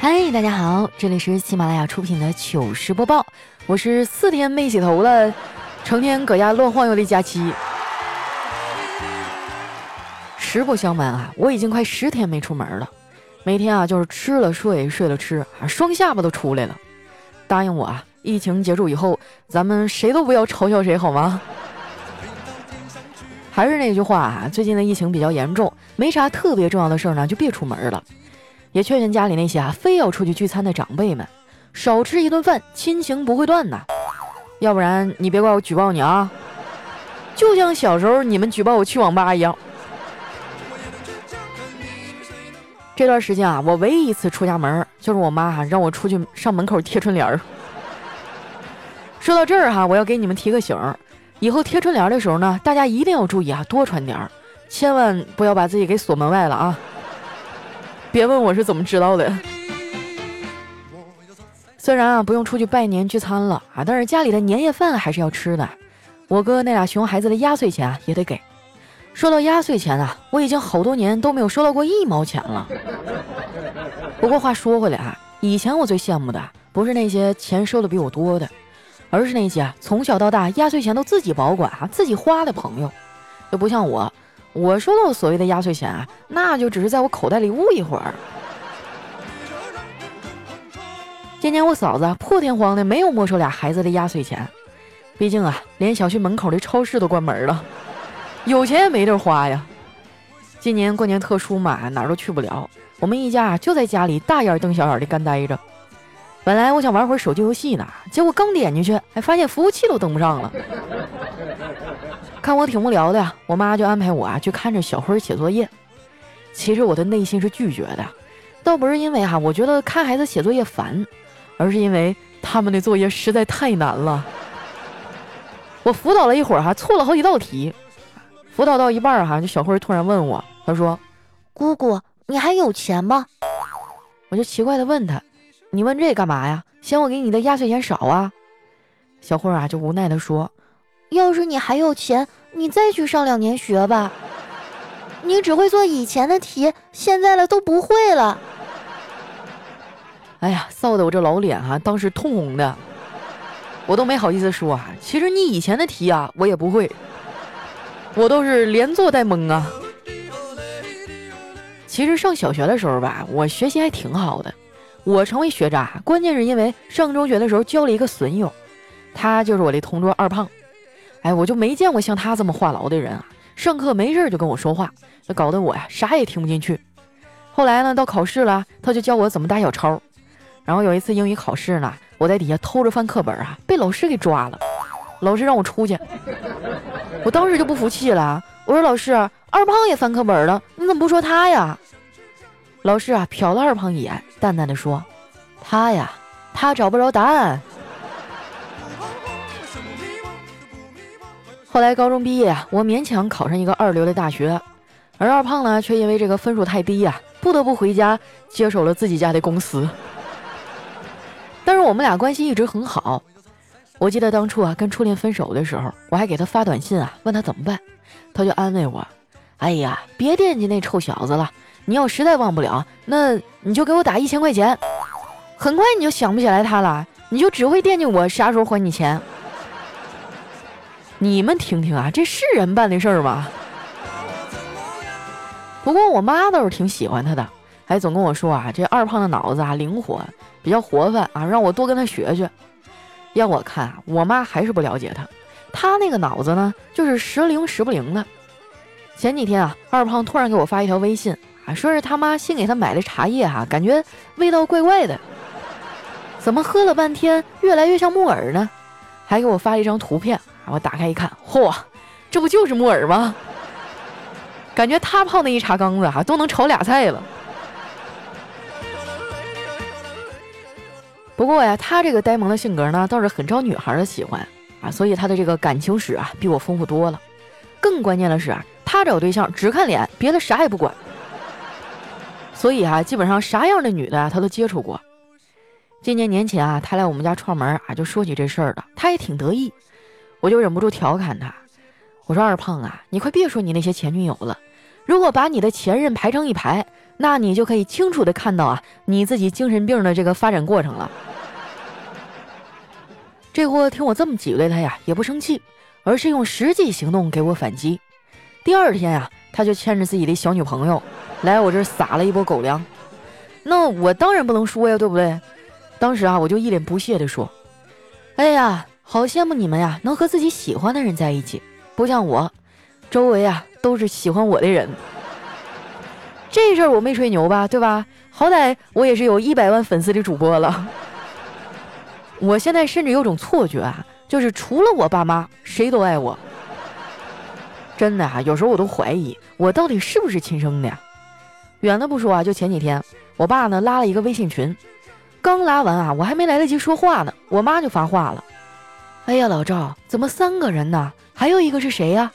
嗨，大家好，这里是喜马拉雅出品的糗事播报，我是四天没洗头了，成天搁家乱晃悠的佳期。实不相瞒啊，我已经快十天没出门了，每天啊就是吃了睡，睡了吃，啊双下巴都出来了。答应我啊，疫情结束以后，咱们谁都不要嘲笑谁好吗？还是那句话啊，最近的疫情比较严重，没啥特别重要的事儿呢，就别出门了。也劝劝家里那些啊非要出去聚餐的长辈们，少吃一顿饭，亲情不会断呐。要不然你别怪我举报你啊，就像小时候你们举报我去网吧一样。这段时间啊，我唯一一次出家门，就是我妈让我出去上门口贴春联儿。说到这儿哈，我要给你们提个醒儿。以后贴春联的时候呢，大家一定要注意啊，多穿点儿，千万不要把自己给锁门外了啊！别问我是怎么知道的。虽然啊不用出去拜年聚餐了啊，但是家里的年夜饭还是要吃的。我哥那俩熊孩子的压岁钱也得给。说到压岁钱啊，我已经好多年都没有收到过一毛钱了。不过话说回来啊，以前我最羡慕的不是那些钱收的比我多的。而是那些从小到大压岁钱都自己保管啊、自己花的朋友，就不像我，我收到所谓的压岁钱啊，那就只是在我口袋里捂一会儿。今年我嫂子破天荒的没有没收俩孩子的压岁钱，毕竟啊，连小区门口的超市都关门了，有钱也没地儿花呀。今年过年特殊嘛，哪儿都去不了，我们一家就在家里大眼瞪小眼的干待着。本来我想玩会儿手机游戏呢，结果刚点进去，还发现服务器都登不上了。看我挺无聊的，我妈就安排我啊去看着小辉写作业。其实我的内心是拒绝的，倒不是因为哈我觉得看孩子写作业烦，而是因为他们的作业实在太难了。我辅导了一会儿哈，错了好几道题。辅导到一半哈，就小辉突然问我，他说：“姑姑，你还有钱吗？”我就奇怪的问他。你问这干嘛呀？嫌我给你的压岁钱少啊？小慧啊，就无奈的说：“要是你还有钱，你再去上两年学吧。你只会做以前的题，现在了都不会了。”哎呀，臊得我这老脸啊，当时通红的，我都没好意思说啊。其实你以前的题啊，我也不会，我都是连做带蒙啊。其实上小学的时候吧，我学习还挺好的。我成为学渣，关键是因为上中学的时候交了一个损友，他就是我的同桌二胖。哎，我就没见过像他这么话痨的人啊！上课没事就跟我说话，那搞得我呀啥也听不进去。后来呢，到考试了，他就教我怎么打小抄。然后有一次英语考试呢，我在底下偷着翻课本啊，被老师给抓了，老师让我出去。我当时就不服气了，我说老师，二胖也翻课本了，你怎么不说他呀？老师啊，瞟了二胖一眼，淡淡的说：“他呀，他找不着答案。”后来高中毕业啊，我勉强考上一个二流的大学，而二胖呢，却因为这个分数太低呀，不得不回家接手了自己家的公司。但是我们俩关系一直很好。我记得当初啊，跟初恋分手的时候，我还给他发短信啊，问他怎么办，他就安慰我：“哎呀，别惦记那臭小子了。”你要实在忘不了，那你就给我打一千块钱，很快你就想不起来他了，你就只会惦记我啥时候还你钱。你们听听啊，这是人办的事儿吗？不过我妈倒是挺喜欢他的，还总跟我说啊，这二胖的脑子啊灵活，比较活泛啊，让我多跟他学学。要我看啊，我妈还是不了解他，他那个脑子呢，就是时灵时不灵的。前几天啊，二胖突然给我发一条微信。啊，说是他妈新给他买的茶叶哈，感觉味道怪怪的，怎么喝了半天越来越像木耳呢？还给我发了一张图片，我打开一看，嚯，这不就是木耳吗？感觉他泡那一茶缸子哈都能炒俩菜了。不过呀，他这个呆萌的性格呢，倒是很招女孩的喜欢啊，所以他的这个感情史啊比我丰富多了。更关键的是啊，他找对象只看脸，别的啥也不管。所以啊，基本上啥样的女的啊，他都接触过。今年年前啊，他来我们家串门啊，就说起这事儿了，他也挺得意。我就忍不住调侃他，我说二胖啊，你快别说你那些前女友了，如果把你的前任排成一排，那你就可以清楚的看到啊，你自己精神病的这个发展过程了。这货听我这么挤兑他呀，也不生气，而是用实际行动给我反击。第二天呀，他就牵着自己的小女朋友来我这儿撒了一波狗粮。那我当然不能说呀，对不对？当时啊，我就一脸不屑地说：“哎呀，好羡慕你们呀，能和自己喜欢的人在一起，不像我，周围啊都是喜欢我的人。这事儿我没吹牛吧，对吧？好歹我也是有一百万粉丝的主播了。我现在甚至有种错觉啊，就是除了我爸妈，谁都爱我。真的啊，有时候我都怀疑我到底是不是亲生的呀。远的不说啊，就前几天，我爸呢拉了一个微信群。”刚拉完啊，我还没来得及说话呢，我妈就发话了：“哎呀，老赵，怎么三个人呢？还有一个是谁呀？”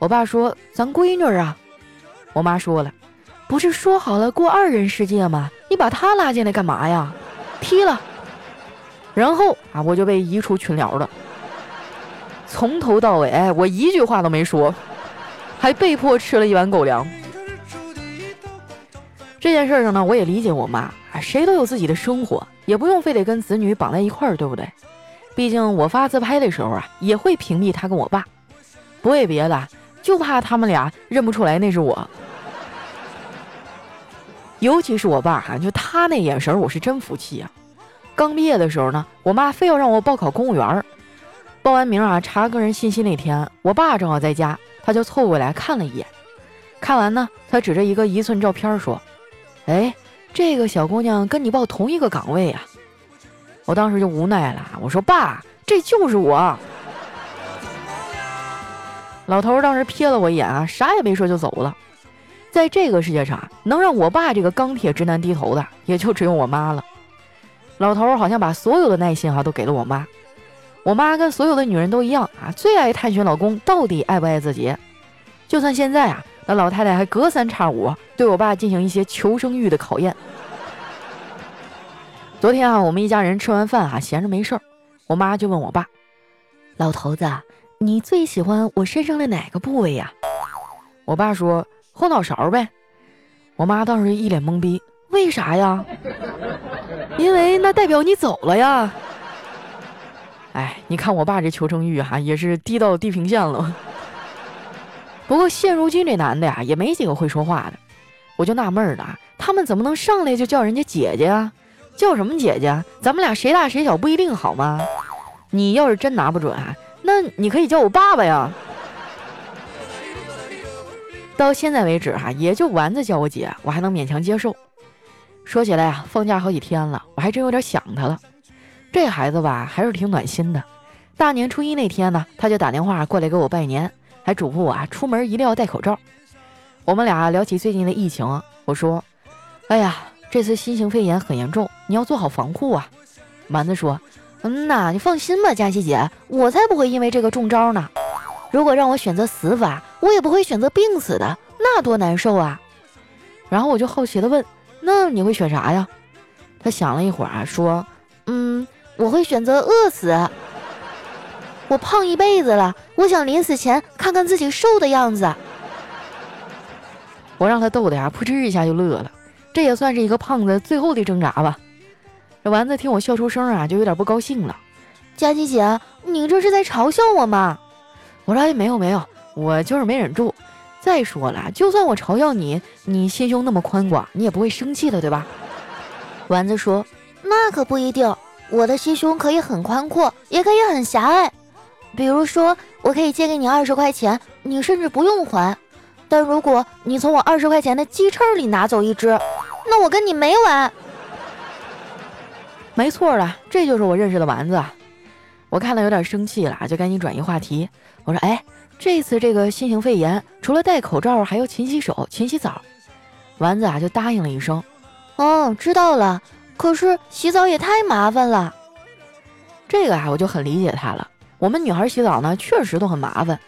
我爸说：“咱闺女啊。”我妈说了：“不是说好了过二人世界吗？你把她拉进来干嘛呀？踢了。”然后啊，我就被移出群聊了。从头到尾，我一句话都没说，还被迫吃了一碗狗粮。这件事上呢，我也理解我妈啊。谁都有自己的生活，也不用非得跟子女绑在一块儿，对不对？毕竟我发自拍的时候啊，也会屏蔽他跟我爸，不为别的，就怕他们俩认不出来那是我。尤其是我爸哈，就他那眼神，我是真服气啊。刚毕业的时候呢，我妈非要让我报考公务员，报完名啊，查个人信息那天，我爸正好在家，他就凑过来看了一眼，看完呢，他指着一个一寸照片说：“哎。”这个小姑娘跟你报同一个岗位呀，我当时就无奈了，我说爸，这就是我。老头当时瞥了我一眼啊，啥也没说就走了。在这个世界上，能让我爸这个钢铁直男低头的，也就只有我妈了。老头好像把所有的耐心哈都给了我妈。我妈跟所有的女人都一样啊，最爱探寻老公到底爱不爱自己。就算现在啊。那老太太还隔三差五对我爸进行一些求生欲的考验。昨天啊，我们一家人吃完饭啊，闲着没事儿，我妈就问我爸：“老头子，你最喜欢我身上的哪个部位呀？”我爸说：“后脑勺呗。”我妈当时一脸懵逼：“为啥呀？”因为那代表你走了呀。哎，你看我爸这求生欲哈，也是低到地平线了。不过现如今这男的呀，也没几个会说话的，我就纳闷儿了，他们怎么能上来就叫人家姐姐啊？叫什么姐姐？咱们俩谁大谁小不一定好吗？你要是真拿不准啊，那你可以叫我爸爸呀。到现在为止哈，也就丸子叫我姐，我还能勉强接受。说起来啊，放假好几天了，我还真有点想他了。这孩子吧，还是挺暖心的。大年初一那天呢，他就打电话过来给我拜年。还嘱咐我啊，出门一定要戴口罩。我们俩聊起最近的疫情，我说：“哎呀，这次新型肺炎很严重，你要做好防护啊。”丸子说：“嗯呐，你放心吧，佳琪姐，我才不会因为这个中招呢。如果让我选择死法，我也不会选择病死的，那多难受啊。”然后我就好奇的问：“那你会选啥呀？”他想了一会儿啊，说：“嗯，我会选择饿死。”我胖一辈子了，我想临死前看看自己瘦的样子。我让他逗的呀，扑哧一下就乐了。这也算是一个胖子最后的挣扎吧。这丸子听我笑出声啊，就有点不高兴了。佳琪姐，你这是在嘲笑我吗？我说没有没有，我就是没忍住。再说了，就算我嘲笑你，你心胸那么宽广，你也不会生气的，对吧？丸子说：“那可不一定，我的心胸可以很宽阔，也可以很狭隘。”比如说，我可以借给你二十块钱，你甚至不用还。但如果你从我二十块钱的鸡翅里拿走一只，那我跟你没完。没错了，这就是我认识的丸子。我看了有点生气了，就赶紧转移话题。我说：“哎，这次这个新型肺炎，除了戴口罩，还要勤洗手、勤洗澡。”丸子啊就答应了一声：“哦，知道了。可是洗澡也太麻烦了。”这个啊，我就很理解他了。我们女孩洗澡呢，确实都很麻烦。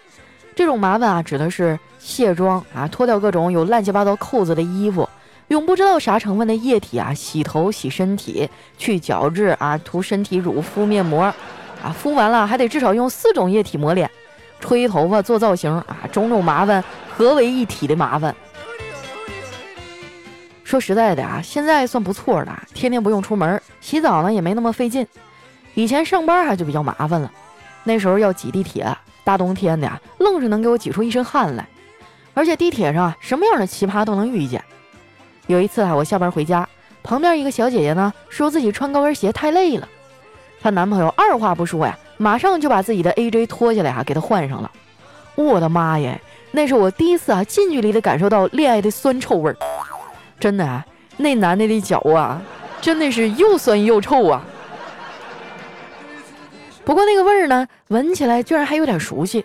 这种麻烦啊，指的是卸妆啊，脱掉各种有乱七八糟扣子的衣服，用不知道啥成分的液体啊洗头、洗身体、去角质啊、涂身体乳、敷面膜啊，敷完了还得至少用四种液体抹脸、吹头发、做造型啊，种种麻烦合为一体的麻烦。说实在的啊，现在算不错的，天天不用出门，洗澡呢也没那么费劲。以前上班还就比较麻烦了，那时候要挤地铁，大冬天的呀，愣是能给我挤出一身汗来。而且地铁上啊，什么样的奇葩都能遇见。有一次啊，我下班回家，旁边一个小姐姐呢，说自己穿高跟鞋太累了，她男朋友二话不说呀，马上就把自己的 AJ 脱下来啊，给她换上了。我的妈耶，那是我第一次啊，近距离的感受到恋爱的酸臭味儿。真的啊，那男的的脚啊，真的是又酸又臭啊。不过那个味儿呢，闻起来居然还有点熟悉，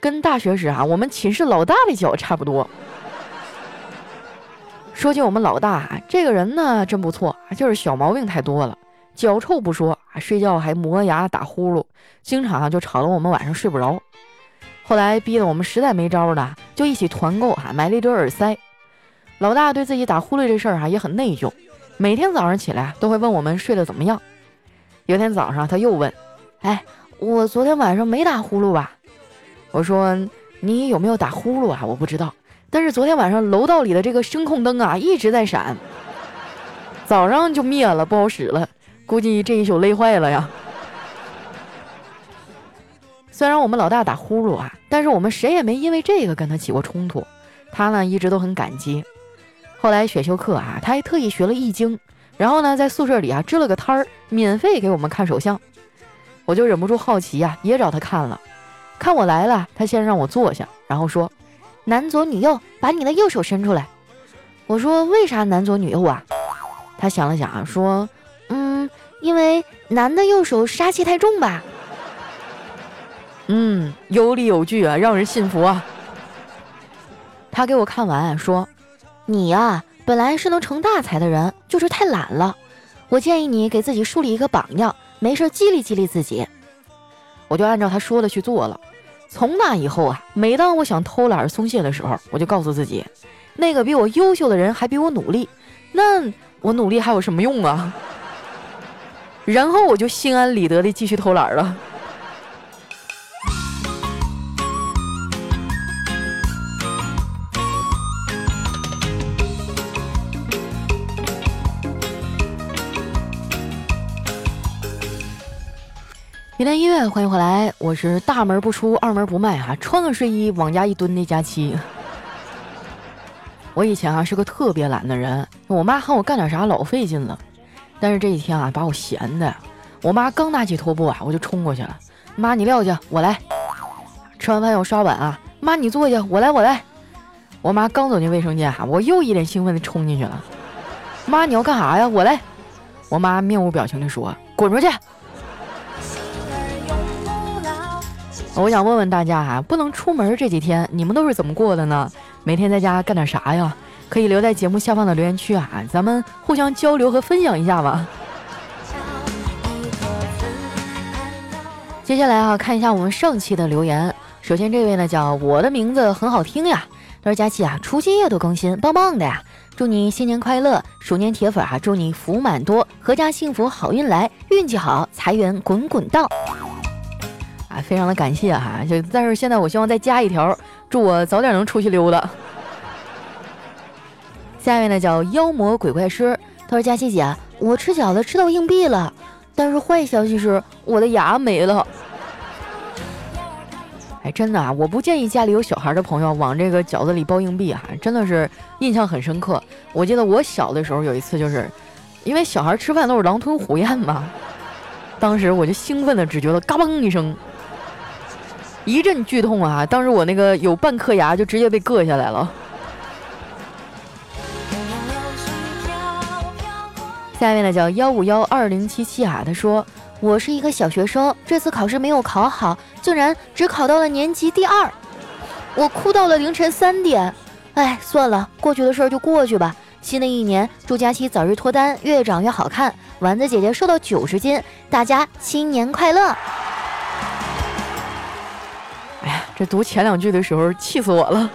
跟大学时啊我们寝室老大的脚差不多。说起我们老大啊，这个人呢真不错，就是小毛病太多了，脚臭不说啊，睡觉还磨牙打呼噜，经常啊就吵得我们晚上睡不着。后来逼得我们实在没招了，就一起团购啊买了一堆耳塞。老大对自己打呼噜这事儿啊也很内疚，每天早上起来都会问我们睡得怎么样。有天早上他又问。哎，我昨天晚上没打呼噜吧？我说你有没有打呼噜啊？我不知道，但是昨天晚上楼道里的这个声控灯啊一直在闪，早上就灭了，不好使了，估计这一宿累坏了呀。虽然我们老大打呼噜啊，但是我们谁也没因为这个跟他起过冲突，他呢一直都很感激。后来选修课啊，他还特意学了易经，然后呢在宿舍里啊支了个摊儿，免费给我们看手相。我就忍不住好奇呀，也找他看了。看我来了，他先让我坐下，然后说：“男左女右，把你的右手伸出来。”我说：“为啥男左女右啊？”他想了想啊，说：“嗯，因为男的右手杀气太重吧。”嗯，有理有据啊，让人信服啊。他给我看完说：“你呀，本来是能成大才的人，就是太懒了。我建议你给自己树立一个榜样。”没事，激励激励自己，我就按照他说的去做了。从那以后啊，每当我想偷懒松懈的时候，我就告诉自己，那个比我优秀的人还比我努力，那我努力还有什么用啊？然后我就心安理得的继续偷懒了。一段音乐，欢迎回来，我是大门不出二门不迈哈，穿个睡衣往家一蹲的佳期。我以前啊是个特别懒的人，我妈喊我干点啥老费劲了。但是这几天啊把我闲的，我妈刚拿起拖布啊我就冲过去了，妈你撂下我来。吃完饭要刷碗啊，妈你坐下我来我来。我妈刚走进卫生间哈，我又一脸兴奋的冲进去了，妈你要干啥呀？我来。我妈面无表情的说滚出去。我想问问大家啊，不能出门这几天，你们都是怎么过的呢？每天在家干点啥呀？可以留在节目下方的留言区啊，咱们互相交流和分享一下吧。接下来啊，看一下我们上期的留言。首先这位呢叫我的名字很好听呀，他说佳期啊，除夕夜都更新，棒棒的呀！祝你新年快乐，鼠年铁粉啊，祝你福满多，阖家幸福，好运来，运气好，财源滚滚到。啊，非常的感谢哈，就但是现在我希望再加一条，祝我早点能出去溜达。下面呢叫妖魔鬼怪师，他说佳琪姐，我吃饺子吃到硬币了，但是坏消息是我的牙没了。哎，真的啊，我不建议家里有小孩的朋友往这个饺子里包硬币啊，真的是印象很深刻。我记得我小的时候有一次，就是因为小孩吃饭都是狼吞虎咽嘛，当时我就兴奋的只觉得嘎嘣一声。一阵剧痛啊！当时我那个有半颗牙就直接被硌下来了。下面呢叫幺五幺二零七七啊，他说我是一个小学生，这次考试没有考好，竟然只考到了年级第二，我哭到了凌晨三点。哎，算了，过去的事儿就过去吧。新的一年，祝佳期早日脱单，越长越好看，丸子姐姐瘦到九十斤，大家新年快乐！读前两句的时候气死我了，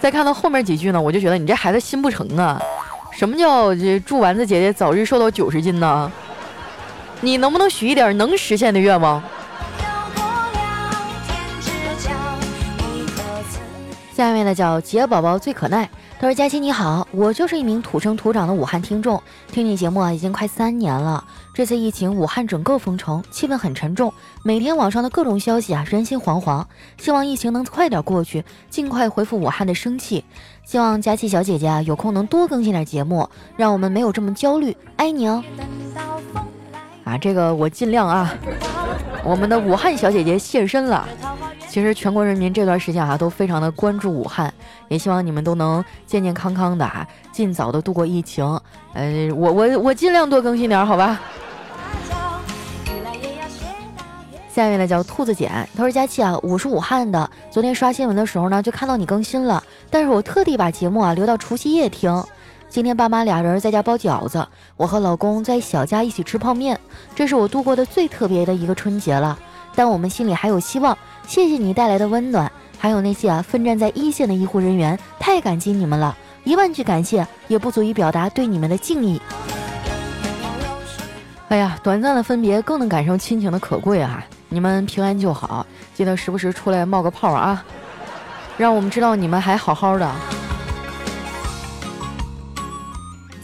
再看到后面几句呢，我就觉得你这孩子心不成啊！什么叫这祝丸子姐姐早日瘦到九十斤呢？你能不能许一点能实现的愿望？下面呢叫杰宝宝最可耐，他说：“佳琪你好，我就是一名土生土长的武汉听众，听你节目啊已经快三年了。这次疫情，武汉整个封城，气氛很沉重，每天网上的各种消息啊，人心惶惶。希望疫情能快点过去，尽快恢复武汉的生气。希望佳琪小姐姐啊有空能多更新点节目，让我们没有这么焦虑。爱你哦。啊，这个我尽量啊。我们的武汉小姐姐现身了。”其实全国人民这段时间啊都非常的关注武汉，也希望你们都能健健康康的啊，尽早的度过疫情。呃，我我我尽量多更新点，好吧。下面呢叫兔子简，他说佳琪啊，我是武汉的，昨天刷新闻的时候呢就看到你更新了，但是我特地把节目啊留到除夕夜听。今天爸妈俩人在家包饺子，我和老公在小家一起吃泡面，这是我度过的最特别的一个春节了。但我们心里还有希望。谢谢你带来的温暖，还有那些啊奋战在一线的医护人员，太感激你们了！一万句感谢也不足以表达对你们的敬意。哎呀，短暂的分别更能感受亲情的可贵啊！你们平安就好，记得时不时出来冒个泡啊，让我们知道你们还好好的。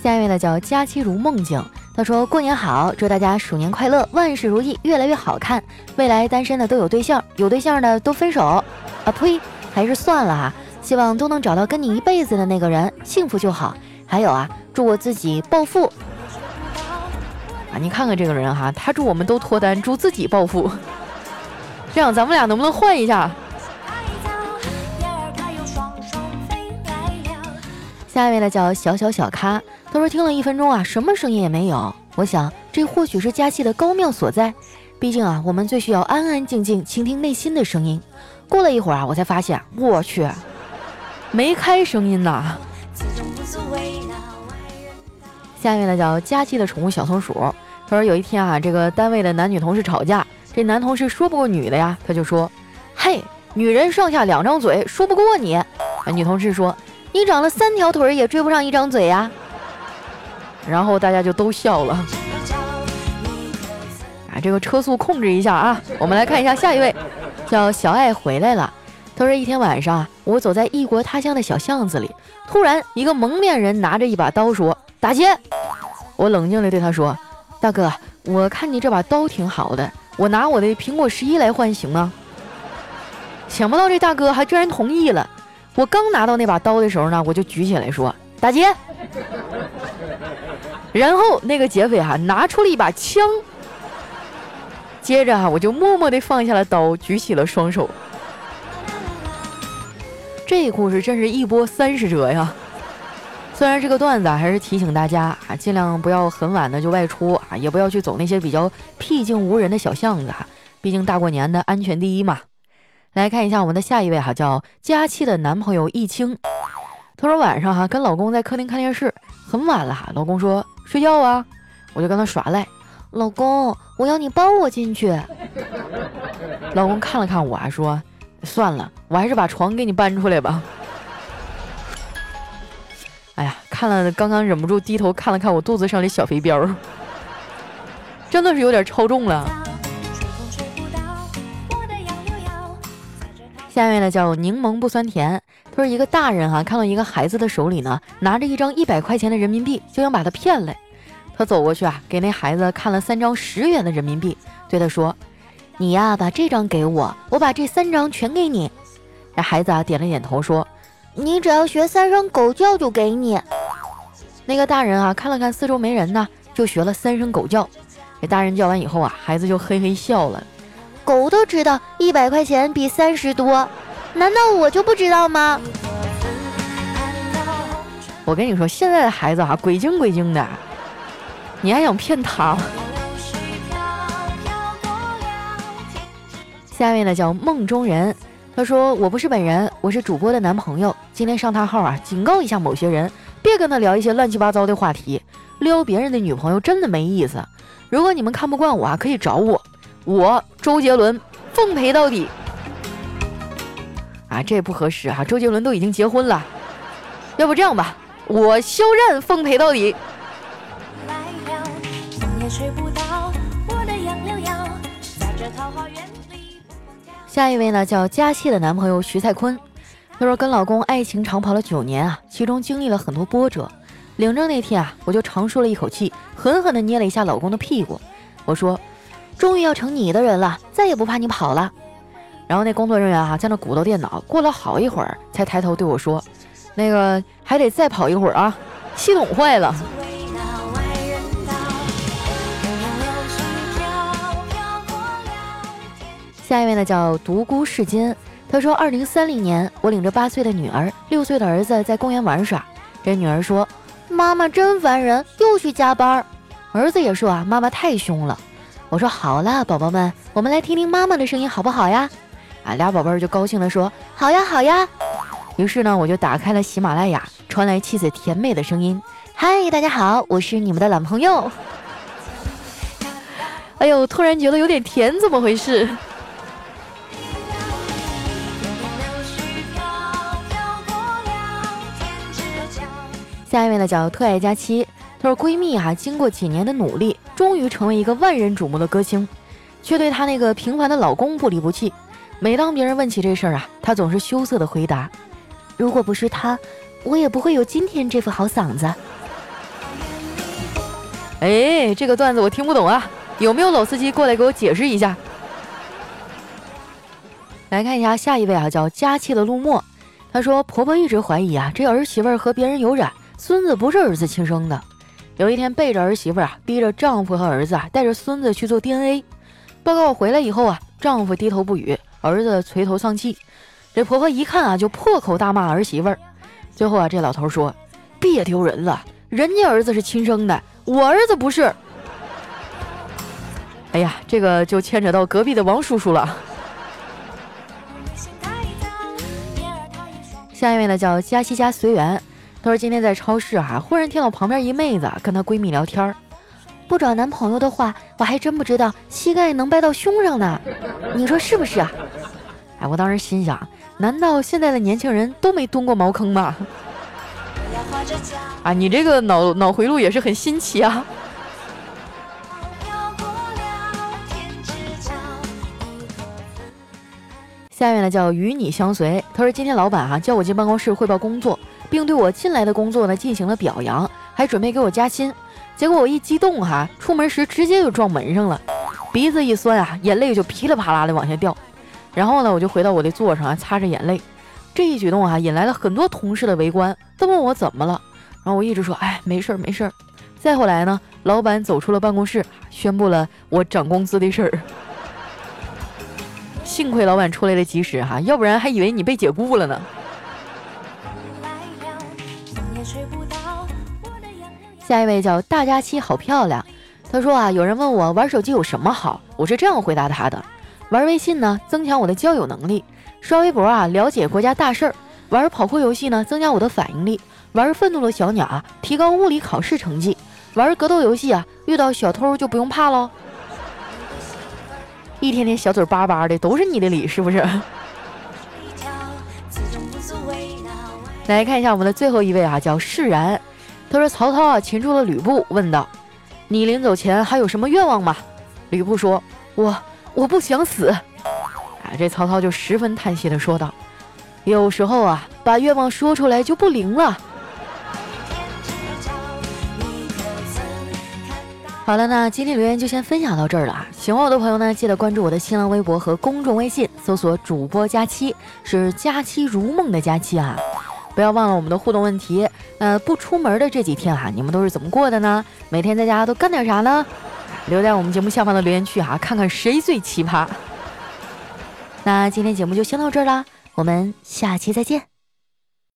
下一位呢叫佳期如梦境。他说：“过年好，祝大家鼠年快乐，万事如意，越来越好看。未来单身的都有对象，有对象的都分手。啊呸，还是算了哈。希望都能找到跟你一辈子的那个人，幸福就好。还有啊，祝我自己暴富。啊，你看看这个人哈，他祝我们都脱单，祝自己暴富。这样咱们俩能不能换一下？下一位呢叫小小小咖。”他说听了一分钟啊，什么声音也没有。我想这或许是佳期的高妙所在。毕竟啊，我们最需要安安静静倾听内心的声音。过了一会儿啊，我才发现，我去，没开声音呐。下面呢叫佳期的宠物小松鼠。他说有一天啊，这个单位的男女同事吵架，这男同事说不过女的呀，他就说：“嘿，女人上下两张嘴，说不过你。”女同事说：“你长了三条腿也追不上一张嘴呀。”然后大家就都笑了。啊，这个车速控制一下啊！我们来看一下下一位，叫小爱回来了。他说一天晚上啊，我走在异国他乡的小巷子里，突然一个蒙面人拿着一把刀说：“打劫！”我冷静地对他说：“大哥，我看你这把刀挺好的，我拿我的苹果十一来换行吗？”想不到这大哥还居然同意了。我刚拿到那把刀的时候呢，我就举起来说：“打劫！”然后那个劫匪哈拿出了一把枪，接着哈我就默默地放下了刀，举起了双手。这故事真是一波三十折呀！虽然这个段子啊还是提醒大家啊，尽量不要很晚的就外出啊，也不要去走那些比较僻静无人的小巷子啊，毕竟大过年的安全第一嘛。来看一下我们的下一位哈，叫佳期的男朋友易清。他说晚上哈跟老公在客厅看电视，很晚了，老公说。睡觉啊，我就跟他耍赖。老公，我要你抱我进去。老公看了看我，还说：“算了，我还是把床给你搬出来吧。”哎呀，看了刚刚忍不住低头看了看我肚子上的小肥膘，真的是有点超重了。下面呢叫柠檬不酸甜。他说一个大人哈看到一个孩子的手里呢拿着一张一百块钱的人民币，就想把他骗来。他走过去啊，给那孩子看了三张十元的人民币，对他说：“你呀，把这张给我，我把这三张全给你。”那孩子啊点了点头说：“你只要学三声狗叫就给你。”那个大人啊看了看四周没人呢，就学了三声狗叫。给大人叫完以后啊，孩子就嘿嘿笑了。狗都知道一百块钱比三十多。难道我就不知道吗？我跟你说，现在的孩子啊，鬼精鬼精的，你还想骗他？下面呢叫梦中人，他说我不是本人，我是主播的男朋友。今天上他号啊，警告一下某些人，别跟他聊一些乱七八糟的话题，撩别人的女朋友真的没意思。如果你们看不惯我啊，可以找我，我周杰伦奉陪到底。啊，这不合适哈！周杰伦都已经结婚了，要不这样吧，我肖战奉陪到底。来也吹不到我的杨柳腰，在这桃花源下一位呢，叫佳期的男朋友徐蔡坤。他说跟老公爱情长跑了九年啊，其中经历了很多波折。领证那天啊，我就长舒了一口气，狠狠地捏了一下老公的屁股。我说：“终于要成你的人了，再也不怕你跑了。”然后那工作人员啊，在那鼓捣电脑，过了好一会儿，才抬头对我说：“那个还得再跑一会儿啊，系统坏了。”下一位呢叫独孤世间，他说：“二零三零年，我领着八岁的女儿、六岁的儿子在公园玩耍，这女儿说。”妈妈真烦人，又去加班。儿子也说啊，妈妈太凶了。我说好了，宝宝们，我们来听听妈妈的声音好不好呀？啊，俩宝贝儿就高兴地说好呀，好呀。于是呢，我就打开了喜马拉雅，传来妻子甜美的声音：“嗨，大家好，我是你们的男朋友。”哎呦，突然觉得有点甜，怎么回事？下一位呢叫特爱佳期，她说闺蜜哈，经过几年的努力，终于成为一个万人瞩目的歌星，却对她那个平凡的老公不离不弃。每当别人问起这事儿啊，她总是羞涩的回答：“如果不是他，我也不会有今天这副好嗓子。”哎，这个段子我听不懂啊，有没有老司机过来给我解释一下？来看一下下一位啊，叫佳期的陆墨，她说婆婆一直怀疑啊，这儿媳妇和别人有染。孙子不是儿子亲生的。有一天，背着儿媳妇啊，逼着丈夫和儿子啊，带着孙子去做 DNA 报告。回来以后啊，丈夫低头不语，儿子垂头丧气。这婆婆一看啊，就破口大骂儿媳妇儿。最后啊，这老头说：“别丢人了，人家儿子是亲生的，我儿子不是。”哎呀，这个就牵扯到隔壁的王叔叔了。下一位呢，叫佳琪家随缘。她说：“今天在超市哈，忽然听到旁边一妹子跟她闺蜜聊天儿，不找男朋友的话，我还真不知道膝盖能掰到胸上呢。你说是不是啊？”哎，我当时心想，难道现在的年轻人都没蹲过茅坑吗？啊，你这个脑脑回路也是很新奇啊。下面呢叫与你相随。他说：“今天老板哈叫我进办公室汇报工作。”并对我进来的工作呢进行了表扬，还准备给我加薪。结果我一激动哈，出门时直接就撞门上了，鼻子一酸啊，眼泪就噼里啪啦的往下掉。然后呢，我就回到我的座上啊，擦着眼泪。这一举动啊，引来了很多同事的围观，都问我怎么了。然后我一直说，哎，没事儿，没事儿。再后来呢，老板走出了办公室，宣布了我涨工资的事儿。幸亏老板出来的及时哈，要不然还以为你被解雇了呢。下一位叫大家期，好漂亮。他说啊，有人问我玩手机有什么好，我是这样回答他的：玩微信呢，增强我的交友能力；刷微博啊，了解国家大事儿；玩跑酷游戏呢，增加我的反应力；玩愤怒的小鸟啊，提高物理考试成绩；玩格斗游戏啊，遇到小偷就不用怕喽。一天天小嘴巴巴的，都是你的理，是不是？来看一下我们的最后一位啊，叫释然。他说：“曹操啊，擒住了吕布，问道：‘你临走前还有什么愿望吗？’吕布说：‘我我不想死。’啊，这曹操就十分叹息的说道：‘有时候啊，把愿望说出来就不灵了。’好了，那今天留言就先分享到这儿了啊！喜欢我的朋友呢，记得关注我的新浪微博和公众微信，搜索‘主播佳期’，是佳期如梦的佳期啊。”不要忘了我们的互动问题。呃，不出门的这几天啊，你们都是怎么过的呢？每天在家都干点啥呢？留在我们节目下方的留言区哈，看看谁最奇葩。那今天节目就先到这儿啦，我们下期再见。